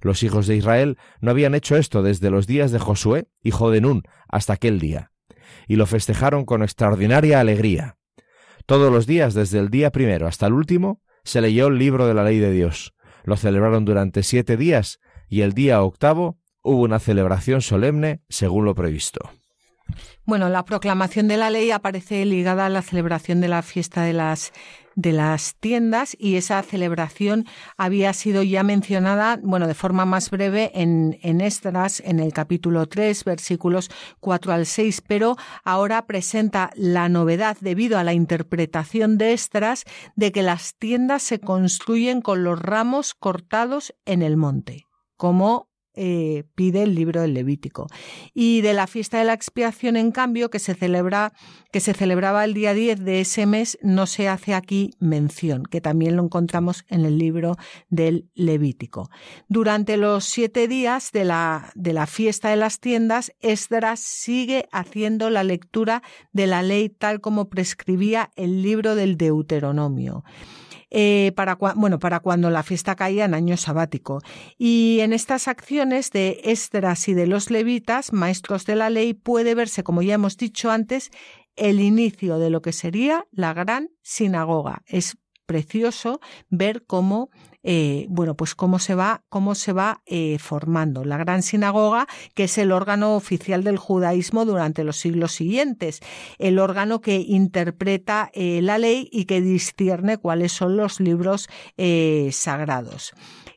Los hijos de Israel no habían hecho esto desde los días de Josué, hijo de Nun, hasta aquel día, y lo festejaron con extraordinaria alegría. Todos los días, desde el día primero hasta el último, se leyó el libro de la ley de Dios. Lo celebraron durante siete días, y el día octavo hubo una celebración solemne según lo previsto. Bueno, la proclamación de la ley aparece ligada a la celebración de la fiesta de las de las tiendas y esa celebración había sido ya mencionada, bueno, de forma más breve en, en Esdras, en el capítulo 3, versículos 4 al 6, pero ahora presenta la novedad debido a la interpretación de Esdras de que las tiendas se construyen con los ramos cortados en el monte, como eh, pide el libro del Levítico. Y de la fiesta de la expiación, en cambio, que se, celebra, que se celebraba el día 10 de ese mes, no se hace aquí mención, que también lo encontramos en el libro del Levítico. Durante los siete días de la, de la fiesta de las tiendas, Esdras sigue haciendo la lectura de la ley tal como prescribía el libro del Deuteronomio. Eh, para, bueno, para cuando la fiesta caía en año sabático. Y en estas acciones de Esdras y de los levitas, maestros de la ley, puede verse, como ya hemos dicho antes, el inicio de lo que sería la gran sinagoga. Precioso ver cómo eh, bueno, pues cómo se va, cómo se va eh, formando la gran sinagoga, que es el órgano oficial del judaísmo durante los siglos siguientes, el órgano que interpreta eh, la ley y que discierne cuáles son los libros sagrados.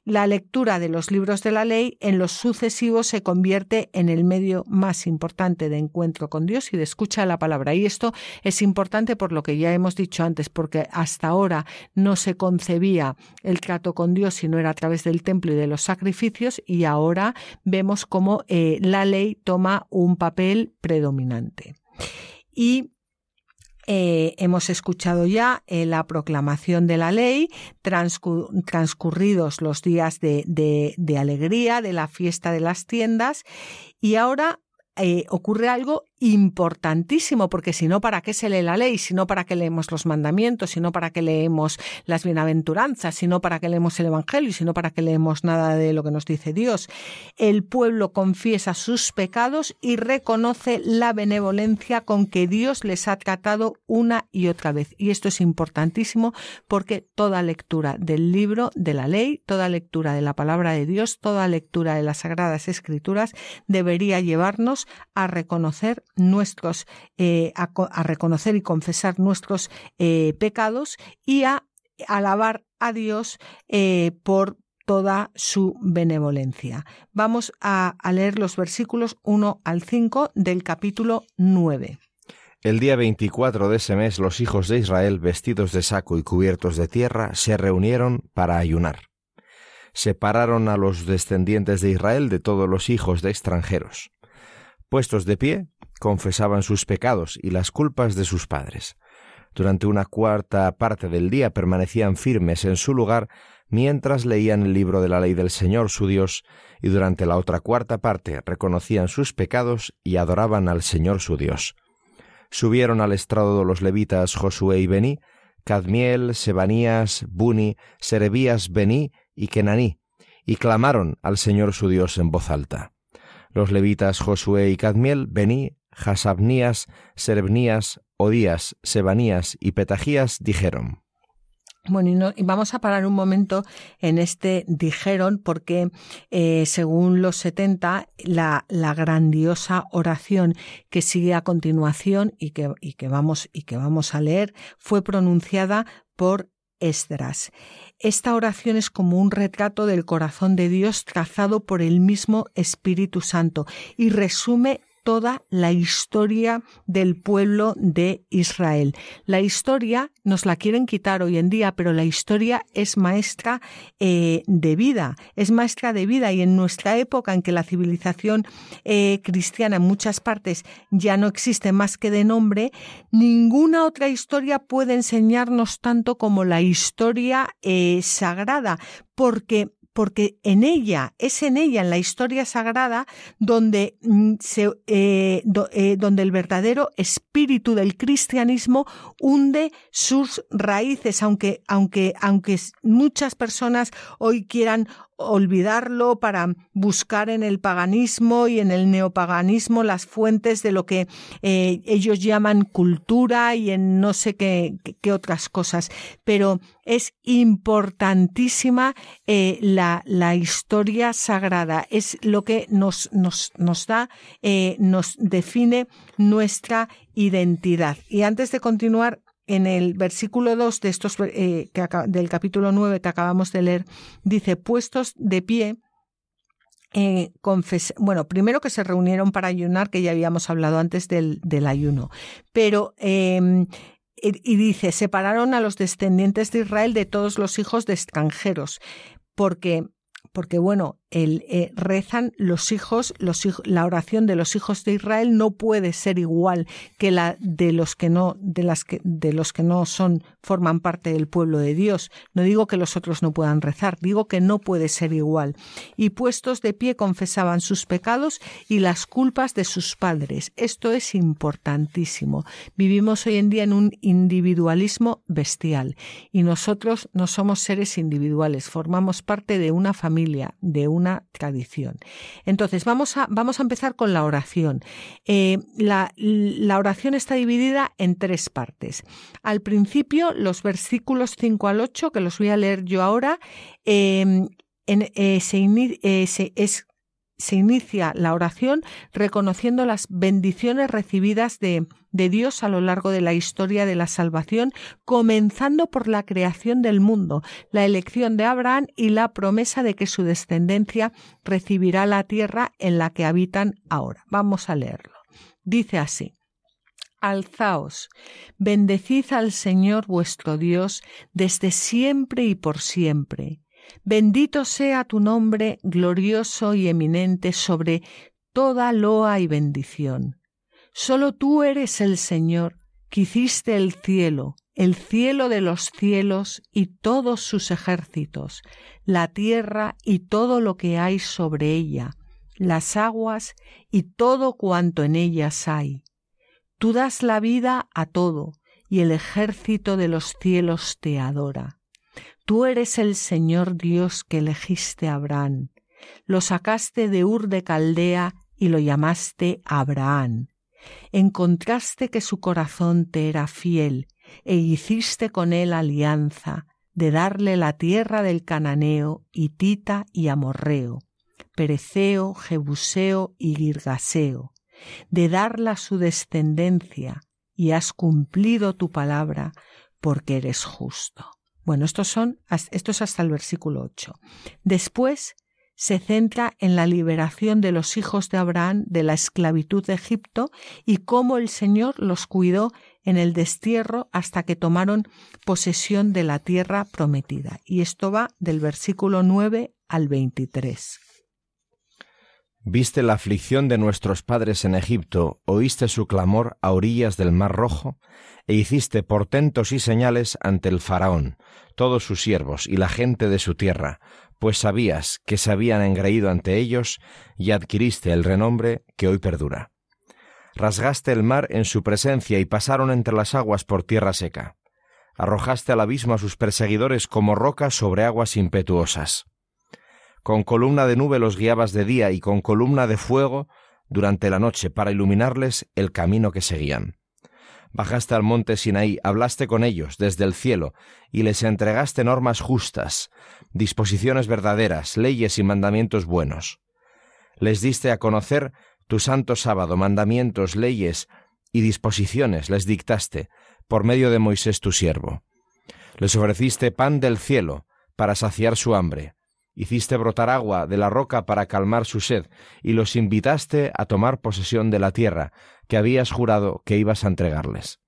La lectura de los libros de la ley en los sucesivos se convierte en el medio más importante de encuentro con Dios y de escucha de la palabra. Y esto es importante por lo que ya hemos dicho antes, porque hasta ahora no se concebía el trato con Dios si no era a través del templo y de los sacrificios y ahora vemos cómo eh, la ley toma un papel predominante. Y eh, hemos escuchado ya eh, la proclamación de la ley, transcurridos los días de, alegría, de la fiesta de las tiendas, y ahora eh, ocurre algo importantísimo, porque si no, ¿para qué se lee la ley? Si no, ¿para qué leemos los mandamientos? Si no, ¿para qué leemos las bienaventuranzas? Si no, ¿para qué leemos el Evangelio? Si no, ¿para qué leemos nada de lo que nos dice Dios? El pueblo confiesa sus pecados y reconoce la benevolencia con que Dios les ha tratado una y otra vez. Y esto es importantísimo porque toda lectura del libro de la ley, toda lectura de la palabra de Dios, toda lectura de las sagradas escrituras debería llevarnos a reconocer nuestros, eh, a, reconocer y confesar nuestros eh, pecados y a alabar a Dios eh, por toda su benevolencia. Vamos a, a, leer los versículos 1 al 5 del capítulo 9. El día 24 de ese mes los hijos de Israel, vestidos de saco y cubiertos de tierra, se reunieron para ayunar. Separaron a los descendientes de Israel de todos los hijos de extranjeros. Puestos de pie, confesaban sus pecados y las culpas de sus padres. Durante una cuarta parte del día permanecían firmes en su lugar mientras leían el libro de la ley del Señor su Dios, y durante la otra cuarta parte reconocían sus pecados y adoraban al Señor su Dios. Subieron al estrado los levitas Josué y Bení, Cadmiel, Sebanías, Buni, Serebías, Bení y Kenaní, y clamaron al Señor su Dios en voz alta. Los levitas Josué y Cadmiel, Bení, Hasabnías, Serebnías, Odías, Sebanías y Petajías dijeron. Bueno, y, vamos a parar un momento en este dijeron porque eh, según los 70 la, la, grandiosa oración que sigue a continuación y que, y que, vamos, y que vamos a leer fue pronunciada por Esdras. Esta oración es como un retrato del corazón de Dios trazado por el mismo Espíritu Santo y resume toda la historia del pueblo de Israel. La historia nos la quieren quitar hoy en día, pero la historia es maestra eh, de vida, es maestra de vida y en nuestra época en que la civilización eh, cristiana en muchas partes ya no existe más que de nombre, ninguna otra historia puede enseñarnos tanto como la historia eh, sagrada, porque porque en ella, es en ella, en la historia sagrada, donde, mm, se, eh, eh, donde el verdadero espíritu del cristianismo hunde sus raíces, aunque, aunque, aunque muchas personas hoy quieran olvidarlo para buscar en el paganismo y en el neopaganismo las fuentes de lo que eh, ellos llaman cultura y en no sé qué, qué otras cosas. Pero es importantísima eh, la, la, historia sagrada, es lo que nos, nos, nos da, eh, nos define nuestra identidad. Y antes de continuar, en el versículo 2 de estos, eh, del capítulo 9 que acabamos de leer, dice, puestos de pie, eh, bueno, primero que se reunieron para ayunar, que ya habíamos hablado antes del, del ayuno, pero em, y dice, separaron a los descendientes de Israel de todos los hijos de extranjeros, porque porque bueno, el, eh, rezan los hijos, la oración de los hijos de Israel no puede ser igual que la de los que no, de las que, de los que no son, forman parte del pueblo de Dios. No digo que los otros no puedan rezar, digo que no puede ser igual. Y puestos de pie confesaban sus pecados y las culpas de sus padres. Esto es importantísimo. Vivimos hoy en día en un individualismo bestial y nosotros no somos seres individuales, formamos parte de una familia, de una tradición. Entonces, vamos a, vamos a empezar con la oración. Eh, la, oración está dividida en tres partes. Al principio, los versículos 5 al 8, que los voy a leer yo ahora, en, eh, se, eh, es se inicia la oración reconociendo las bendiciones recibidas de, Dios a lo largo de la historia de la salvación, comenzando por la creación del mundo, la elección de Abraham y la promesa de que su descendencia recibirá la tierra en la que habitan ahora. Vamos a leerlo. Dice así. Alzaos, bendecid al Señor vuestro Dios desde siempre y por siempre Bendito sea tu nombre glorioso y eminente sobre toda loa y bendición. Solo tú eres el Señor, que hiciste el cielo, el cielo de los cielos y todos sus ejércitos, la tierra y todo lo que hay sobre ella, las aguas y todo cuanto en ellas hay. Tú das la vida a todo, y el ejército de los cielos te adora. Tú eres el Señor Dios que elegiste a Abraham, lo sacaste de Ur de Caldea y lo llamaste Abraham. Encontraste que su corazón te era fiel e hiciste con él alianza de darle la tierra del cananeo, hitita y amorreo, pereceo, jebuseo y girgaseo, de darla a su descendencia, y has cumplido tu palabra porque eres justo. Bueno, estos son, esto es hasta el versículo 8. Después se centra en la liberación de los hijos de Abraham de la esclavitud de Egipto y cómo el Señor los cuidó en el destierro hasta que tomaron posesión de la tierra prometida. Y esto va del versículo 9 al 23. Viste la aflicción de nuestros padres en Egipto, oíste su clamor a orillas del Mar Rojo, e hiciste portentos y señales ante el faraón, todos sus siervos y la gente de su tierra, pues sabías que se habían engreído ante ellos, y adquiriste el renombre que hoy perdura. Rasgaste el mar en su presencia y pasaron entre las aguas por tierra seca. Arrojaste al abismo a sus perseguidores como rocas sobre aguas impetuosas con columna de nube los guiabas de día y con columna de fuego durante la noche para iluminarles el camino que seguían. Bajaste al monte Sinaí, hablaste con ellos desde el cielo y les entregaste normas justas, disposiciones verdaderas, leyes y mandamientos buenos. Les diste a conocer tu santo sábado, mandamientos, leyes y disposiciones les dictaste por medio de Moisés tu siervo. Les ofreciste pan del cielo para saciar su hambre, hiciste brotar agua de la roca para calmar su sed, y los invitaste a tomar posesión de la tierra que habías jurado que ibas a entregarles.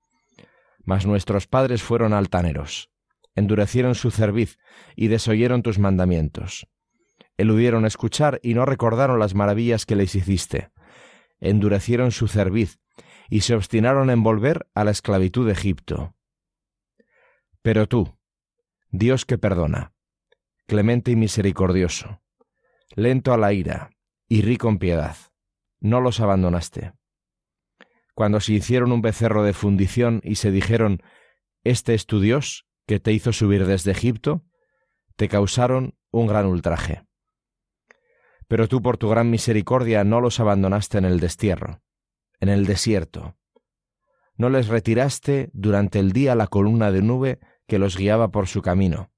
Mas nuestros padres fueron altaneros, endurecieron su cerviz y desoyeron tus mandamientos. Eludieron escuchar y no recordaron las maravillas que les hiciste. Endurecieron su cerviz y se obstinaron en volver a la esclavitud de Egipto. Pero tú, Dios que perdona, clemente y misericordioso, lento a la ira y rico en piedad. No los abandonaste. Cuando se hicieron un becerro de fundición y se dijeron, Este es tu Dios, que te hizo subir desde Egipto, te causaron un gran ultraje. Pero tú por tu gran misericordia no los abandonaste en el destierro, en el desierto. No les retiraste durante el día la columna de nube que los guiaba por su camino,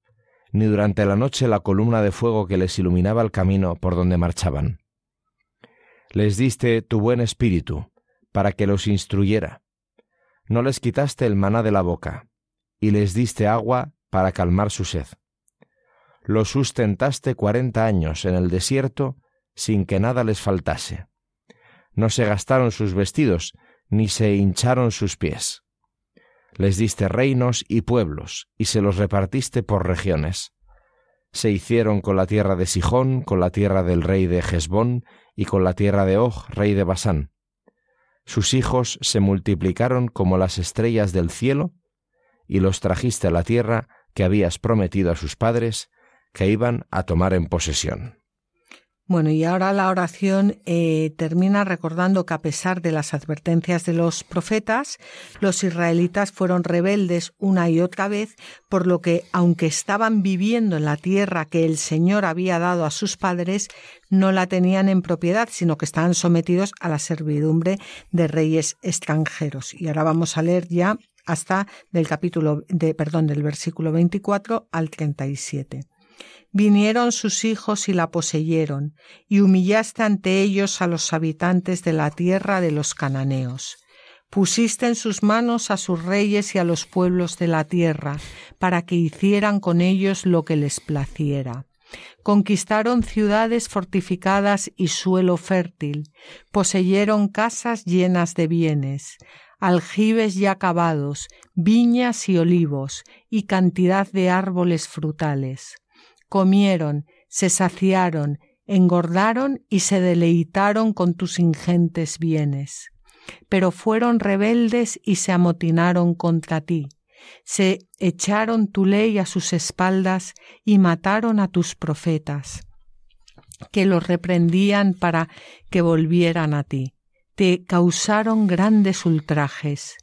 ni durante la noche la columna de fuego que les iluminaba el camino por donde marchaban. Les diste tu buen espíritu, para que los instruyera. No les quitaste el maná de la boca, y les diste agua para calmar su sed. Los sustentaste cuarenta años en el desierto sin que nada les faltase. No se gastaron sus vestidos, ni se hincharon sus pies les diste reinos y pueblos, y se los repartiste por regiones. Se hicieron con la tierra de Sijón, con la tierra del rey de Hezbón, y con la tierra de Og, rey de Basán. Sus hijos se multiplicaron como las estrellas del cielo, y los trajiste a la tierra que habías prometido a sus padres, que iban a tomar en posesión. Bueno, y ahora la oración eh, termina recordando que a pesar de las advertencias de los profetas, los israelitas fueron rebeldes una y otra vez, por lo que, aunque estaban viviendo en la tierra que el Señor había dado a sus padres, no la tenían en propiedad, sino que estaban sometidos a la servidumbre de reyes extranjeros. Y ahora vamos a leer ya hasta del capítulo de, perdón, del versículo 24 al 37. Vinieron sus hijos y la poseyeron, y humillaste ante ellos a los habitantes de la tierra de los cananeos. Pusiste en sus manos a sus reyes y a los pueblos de la tierra, para que hicieran con ellos lo que les placiera. Conquistaron ciudades fortificadas y suelo fértil, poseyeron casas llenas de bienes, aljibes ya cavados, viñas y olivos, y cantidad de árboles frutales comieron, se saciaron, engordaron y se deleitaron con tus ingentes bienes. Pero fueron rebeldes y se amotinaron contra ti. Se echaron tu ley a sus espaldas y mataron a tus profetas, que los reprendían para que volvieran a ti. Te causaron grandes ultrajes.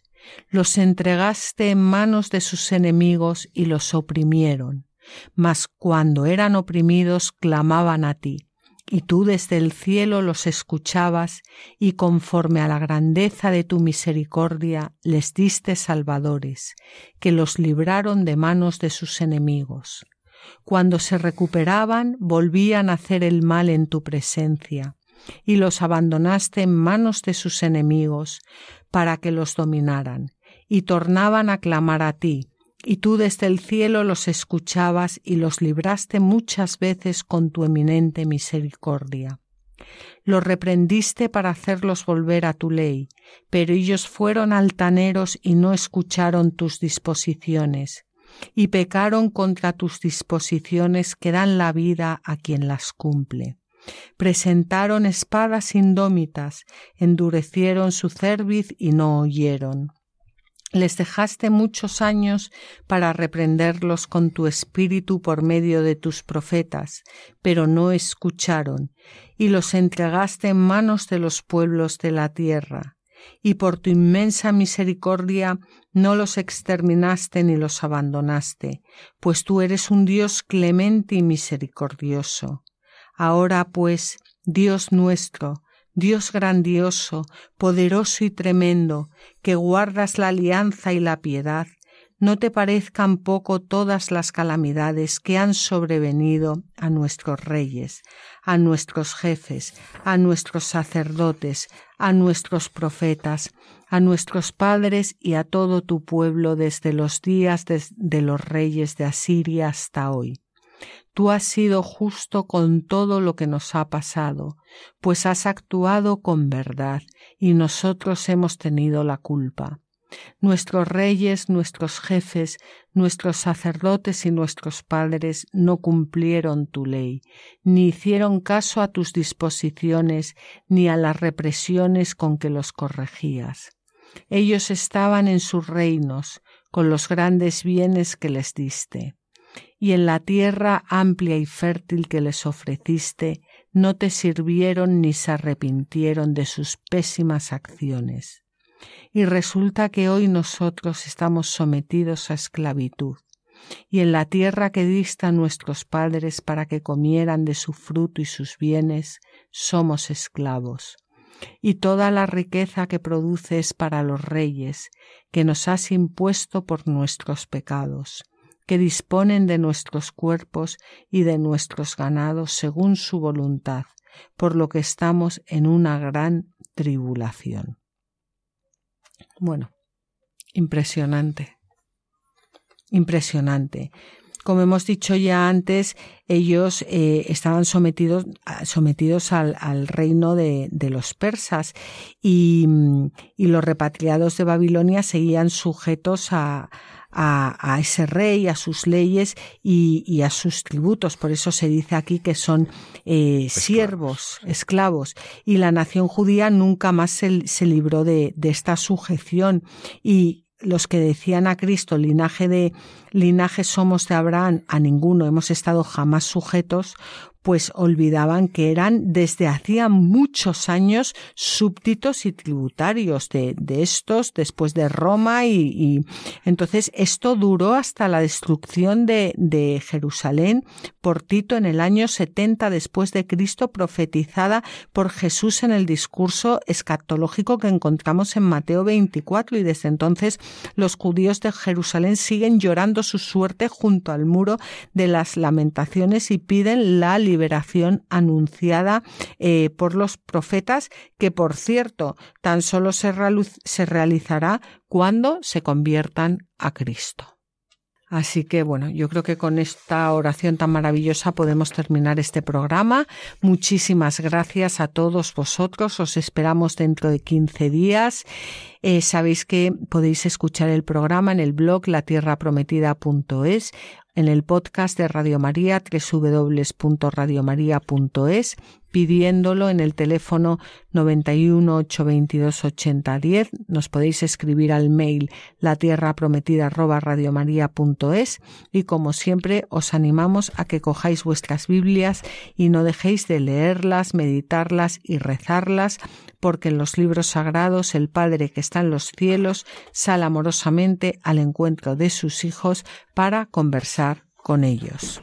Los entregaste en manos de sus enemigos y los oprimieron mas cuando eran oprimidos clamaban a ti, y tú desde el cielo los escuchabas, y conforme a la grandeza de tu misericordia les diste salvadores, que los libraron de manos de sus enemigos. Cuando se recuperaban, volvían a hacer el mal en tu presencia, y los abandonaste en manos de sus enemigos, para que los dominaran, y tornaban a clamar a ti, y tú desde el cielo los escuchabas y los libraste muchas veces con tu eminente misericordia. Los reprendiste para hacerlos volver a tu ley, pero ellos fueron altaneros y no escucharon tus disposiciones, y pecaron contra tus disposiciones que dan la vida a quien las cumple. Presentaron espadas indómitas, endurecieron su cerviz y no oyeron les dejaste muchos años para reprenderlos con tu espíritu por medio de tus profetas, pero no escucharon, y los entregaste en manos de los pueblos de la tierra, y por tu inmensa misericordia no los exterminaste ni los abandonaste, pues tú eres un Dios clemente y misericordioso. Ahora pues, Dios nuestro, Dios grandioso, poderoso y tremendo, que guardas la alianza y la piedad, no te parezcan poco todas las calamidades que han sobrevenido a nuestros reyes, a nuestros jefes, a nuestros sacerdotes, a nuestros profetas, a nuestros padres y a todo tu pueblo desde los días de, los reyes de Asiria hasta hoy. Tú has sido justo con todo lo que nos ha pasado, pues has actuado con verdad y nosotros hemos tenido la culpa. Nuestros reyes, nuestros jefes, nuestros sacerdotes y nuestros padres no cumplieron tu ley, ni hicieron caso a tus disposiciones, ni a las represiones con que los corregías. Ellos estaban en sus reinos, con los grandes bienes que les diste y en la tierra amplia y fértil que les ofreciste, no te sirvieron ni se arrepintieron de sus pésimas acciones. Y resulta que hoy nosotros estamos sometidos a esclavitud, y en la tierra que dista a nuestros padres para que comieran de su fruto y sus bienes, somos esclavos. Y toda la riqueza que produces para los reyes, que nos has impuesto por nuestros pecados que disponen de nuestros cuerpos y de nuestros ganados según su voluntad, por lo que estamos en una gran tribulación. Bueno, impresionante, impresionante. Como hemos dicho ya antes, ellos eh, estaban sometidos, sometidos al, reino de, de, los persas y, y los repatriados de Babilonia seguían sujetos a, a, ese rey, a sus leyes y, a sus tributos. Por eso se dice aquí que son eh, siervos, esclavos. Y la nación judía nunca más se, se libró de, de esta sujeción y los que decían a Cristo linaje de linaje somos de Abraham, a ninguno hemos estado jamás sujetos, pues olvidaban que eran desde hacía muchos años súbditos y tributarios de, estos después de Roma y, entonces esto duró hasta la destrucción de, de Jerusalén por Tito en el año 70 después de Cristo profetizada por Jesús en el discurso escatológico que encontramos en Mateo 24 y desde entonces los judíos de Jerusalén siguen llorando su suerte junto al muro de las lamentaciones y piden la liberación anunciada eh, por los profetas, que por cierto tan solo se, se realizará cuando se conviertan a Cristo. Así que bueno, yo creo que con esta oración tan maravillosa podemos terminar este programa. Muchísimas gracias a todos vosotros. Os esperamos dentro de 15 días. Eh, sabéis que podéis escuchar el programa en el blog latierraprometida.es en el podcast de Radio María www.radiomaria.es pidiéndolo en el teléfono 91 822 8010. Nos podéis escribir al mail la tierra prometida y como siempre os animamos a que cojáis vuestras Biblias y no dejéis de leerlas, meditarlas y rezarlas porque en los libros sagrados el Padre que está en los cielos sale amorosamente al encuentro de sus hijos para conversar con ellos.